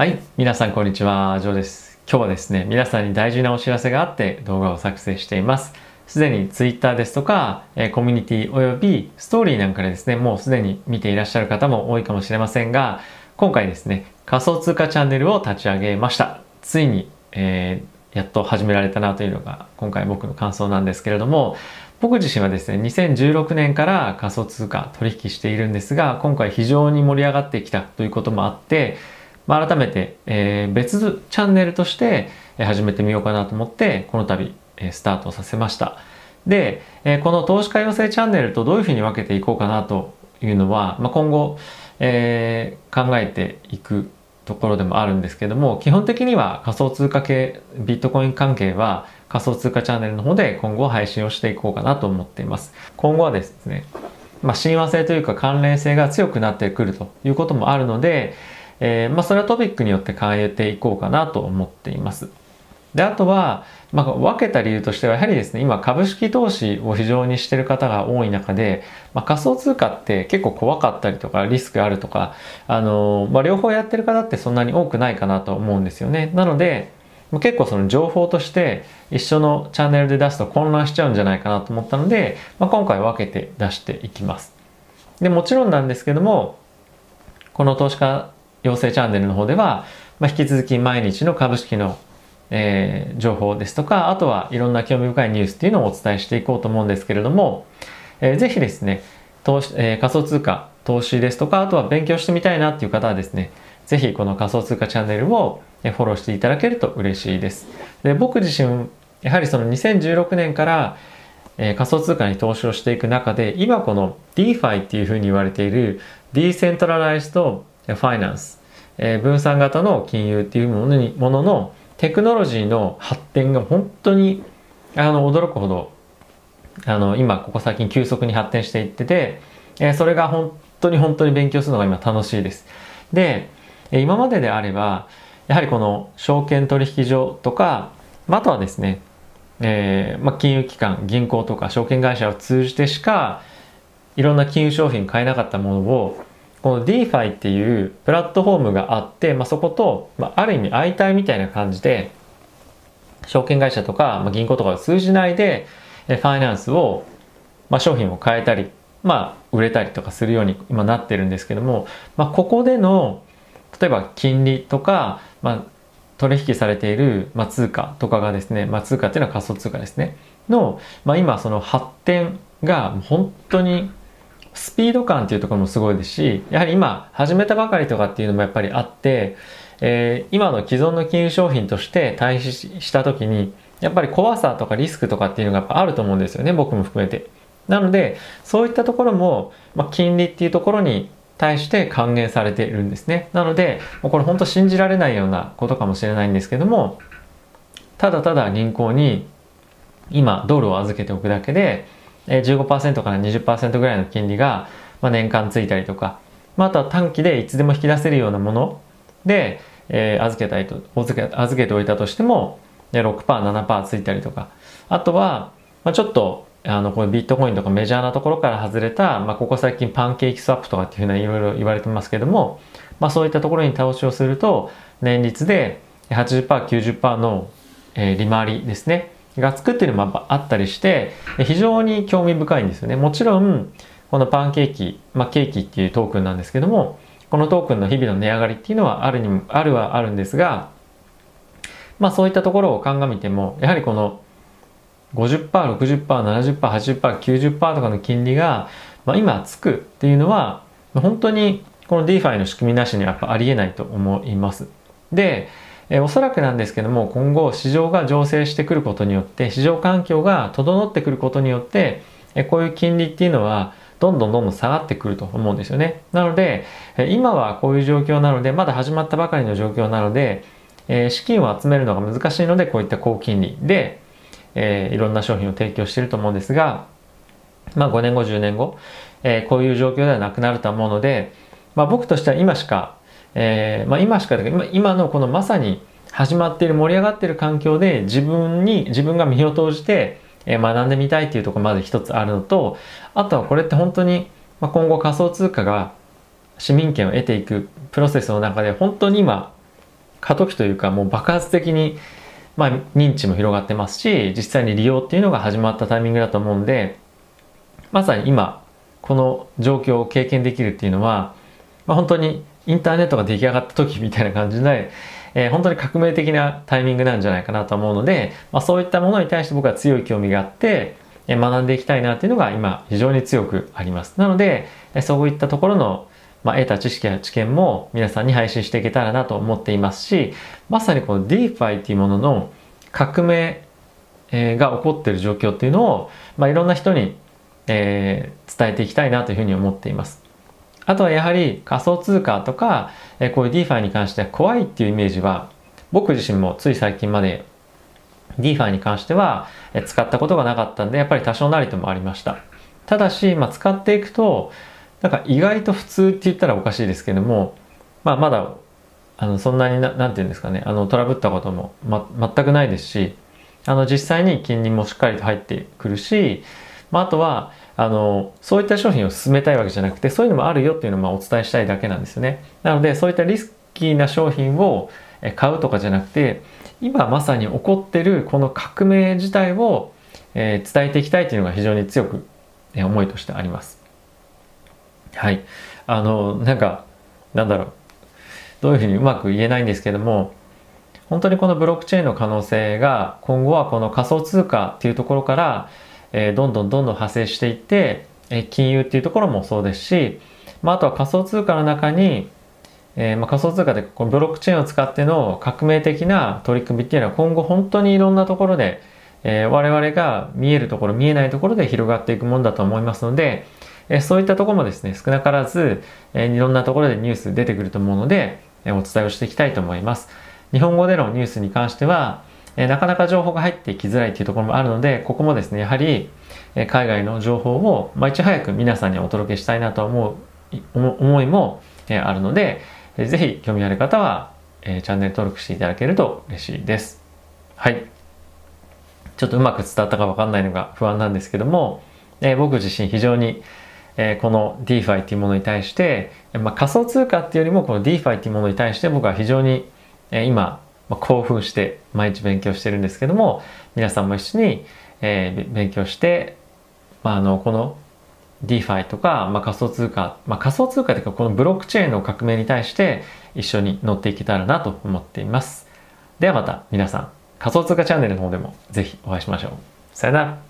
はい、皆さんこんにちは、ジョーです。今日はですね、皆さんに大事なお知らせがあって動画を作成しています。すでに Twitter ですとか、えコミュニティおよびストーリーなんかでですね、もうすでに見ていらっしゃる方も多いかもしれませんが、今回ですね、仮想通貨チャンネルを立ち上げました。ついに、えーやっと始められたなというのが今回僕の感想なんですけれども、僕自身はですね、2016年から仮想通貨取引しているんですが、今回非常に盛り上がってきたということもあって、まあ、改めて、えー別チャンネルとして始めてみようかなと思って、この度、えスタートさせました。で、えこの投資家養成チャンネルとどういうふうに分けていこうかなというのは、まあ、今後、えー考えていくところでもあるんですけども、基本的には仮想通貨系、ビットコイン関係は仮想通貨チャンネルの方で今後配信をしていこうかなと思っています。今後はですね、まあ、親和性というか関連性が強くなってくるということもあるので、えーまあ、それはトピックによって変えていこうかなと思っています。で、あとは、まあ、分けた理由としては、やはりですね、今株式投資を非常にしてる方が多い中で、まあ、仮想通貨って結構怖かったりとか、リスクあるとか、あのーまあ、両方やってる方ってそんなに多くないかなと思うんですよね。なので、ま結構その情報として一緒のチャンネルで出すと混乱しちゃうんじゃないかなと思ったので、まあ、今回分けて出していきます。で、もちろんなんですけども、この投資家養成チャンネルの方では、まあ、引き続き毎日の株式の、えー情報ですとか、あとはいろんな興味深いニュースっていうのをお伝えしていこうと思うんですけれども、えーぜひですね、投資、えー仮想通貨、投資ですとか、あとは勉強してみたいなっていう方はですね、ぜひこの仮想通貨チャンネルをフォローしていただけると嬉しいです。で僕自身、やはりその2016年から、えー仮想通貨に投資をしていく中で、今この DeFi っていうふうに言われているディーセントラライズと Decentralized Finance、えー分散型の金融っていうものにもののテクノロジーの発展が本当にあの驚くほどあの今ここ最近急速に発展していってて、えーそれが本当に本当に勉強するのが今楽しいです。で、えー今までであればやはりこの証券取引所とか、ああとはですね、えーまあ、金融機関銀行とか証券会社を通じてしかいろんな金融商品買えなかったものをこの DeFi っていうプラットフォームがあって、まあ、そこと、まあ、ある意味相対みたいな感じで証券会社とか、まあ、銀行とかを通じないでファイナンスを、まあ、商品を変えたり、まあ、売れたりとかするように今なってるんですけども、まあ、ここでの例えば金利とか、まあ、取引されている、まあ、通貨とかがですね、まあ、通貨っていうのは仮想通貨ですね。の、まあ、今その発展が本当にスピード感っていうところもすごいですしやはり今始めたばかりとかっていうのもやっぱりあって、えー今の既存の金融商品として対比した時にやっぱり怖さとかリスクとかっていうのがやっぱあると思うんですよね僕も含めて。なのでそういったところも、まあ、金利っていうところに対して還元されているんですね。なのでもうこれ本当信じられないようなことかもしれないんですけどもただただ銀行に今ドルを預けておくだけで15%から20%ぐらいの金利が、まあ、年間ついたりとか、まあ、あとは短期でいつでも引き出せるようなもので、えー預けたりと預け預けておいたとしても 6%7% ついたりとか。あとは、まあ、ちょっとあのこれビットコインとかメジャーなところから外れた、まあ、ここ最近パンケーキスワップとかっていうふうないろいろ言われてますけども、まあ、そういったところに投資をすると年率で 80%90% の、えー利回りですね。がつくっていうのもやっぱあったりして非常に興味深いんですよねもちろんこのパンケーキ、まあ、ケーキっていうトークンなんですけどもこのトークンの日々の値上がりっていうのはあるにもあるはあるんですがまあそういったところを鑑みてもやはりこの 50%60%70%80%90% とかの金利が、まあ、今つくっていうのは本当にこの DeFi の仕組みなしにはやっぱありえないと思います。で、えおそらくなんですけども今後市場が醸成してくることによって市場環境が整ってくることによってえこういう金利っていうのはどんどんどんどん下がってくると思うんですよね。なのでえ今はこういう状況なのでまだ始まったばかりの状況なので、え資金を集めるのが難しいのでこういった高金利で、えいろんな商品を提供していると思うんですが、まあ、5年後10年後、えこういう状況ではなくなると思うので、まあ、僕としては今しか、えーまあ、今しか今今のこのまさに始まっている盛り上がっている環境で自分に自分が身を投じて、えー学んでみたいっていうところまず一つあるのとあとはこれって本当に、まあ、今後仮想通貨が市民権を得ていくプロセスの中で本当に今過渡期というかもう爆発的に、まあ、認知も広がってますし実際に利用っていうのが始まったタイミングだと思うんでまさに今この状況を経験できるっていうのは、まあ、本当にインターネットが出来上がった時みたいな感じで、えー、本当に革命的なタイミングなんじゃないかなと思うので、まあ、そういったものに対して僕は強い興味があって、えー、学んでいきたいなっていうのが今非常に強くあります。なので、えー、そういったところのまあ、得た知識や知見も皆さんに配信していけたらなと思っていますしまさにこの DeFi っていうものの革命が起こっている状況っていうのを、まあ、いろんな人に、えー、伝えていきたいなというふうに思っています。あとはやはり仮想通貨とか、え、こういう DeFi に関しては怖いっていうイメージは僕自身もつい最近まで DeFi に関しては使ったことがなかったんでやっぱり多少なりともありました。ただし、まあ、使っていくとなんか意外と普通って言ったらおかしいですけども、まあ、まだあのそんなにななんて言うんですかねあのトラブったことも、ま、全くないですしあの実際に金利もしっかりと入ってくるし、まあ、あとはあのそういった商品を進めたいわけじゃなくてそういうのもあるよっていうのをまあお伝えしたいだけなんですよねなのでそういったリスキーな商品を買うとかじゃなくて今まさに起こってるこの革命自体を、えー、伝えていきたいというのが非常に強く、え思いとしてありますはい。あの、なんか、なんだろう。どういうふうにうまく言えないんですけども、本当にこのブロックチェーンの可能性が今後はこの仮想通貨っていうところから、えー、どんどんどんどん派生していって、えー、金融っていうところもそうですし、まあ、あとは仮想通貨の中に、えー、まあ、仮想通貨でこのブロックチェーンを使っての革命的な取り組みっていうのは今後本当にいろんなところで、え我々が見えるところ見えないところで広がっていくもんだと思いますので、えそういったところもですね、少なからず、えいろんなところでニュース出てくると思うので、えお伝えをしていきたいと思います。日本語でのニュースに関しては、えなかなか情報が入ってきづらいというところもあるので、ここもですね、やはり、え海外の情報を、まあ、いち早く皆さんにお届けしたいなと思う、思いも、えあるので、えぜひ興味ある方は、えチャンネル登録していただけると嬉しいです。はい。ちょっとうまく伝わったかわかんないのが不安なんですけども、え僕自身非常に、えこの DeFi っていうものに対して、まあ、仮想通貨っていうよりもこの DeFi っていうものに対して僕は非常に、え今、ま興奮して毎日勉強してるんですけども皆さんも一緒に、え勉強して、まあ、あのこの DeFi とか、まあ、仮想通貨、まあ、仮想通貨というかこのブロックチェーンの革命に対して一緒に乗っていけたらなと思っています。ではまた皆さん仮想通貨チャンネルの方でもぜひお会いしましょう。さよなら。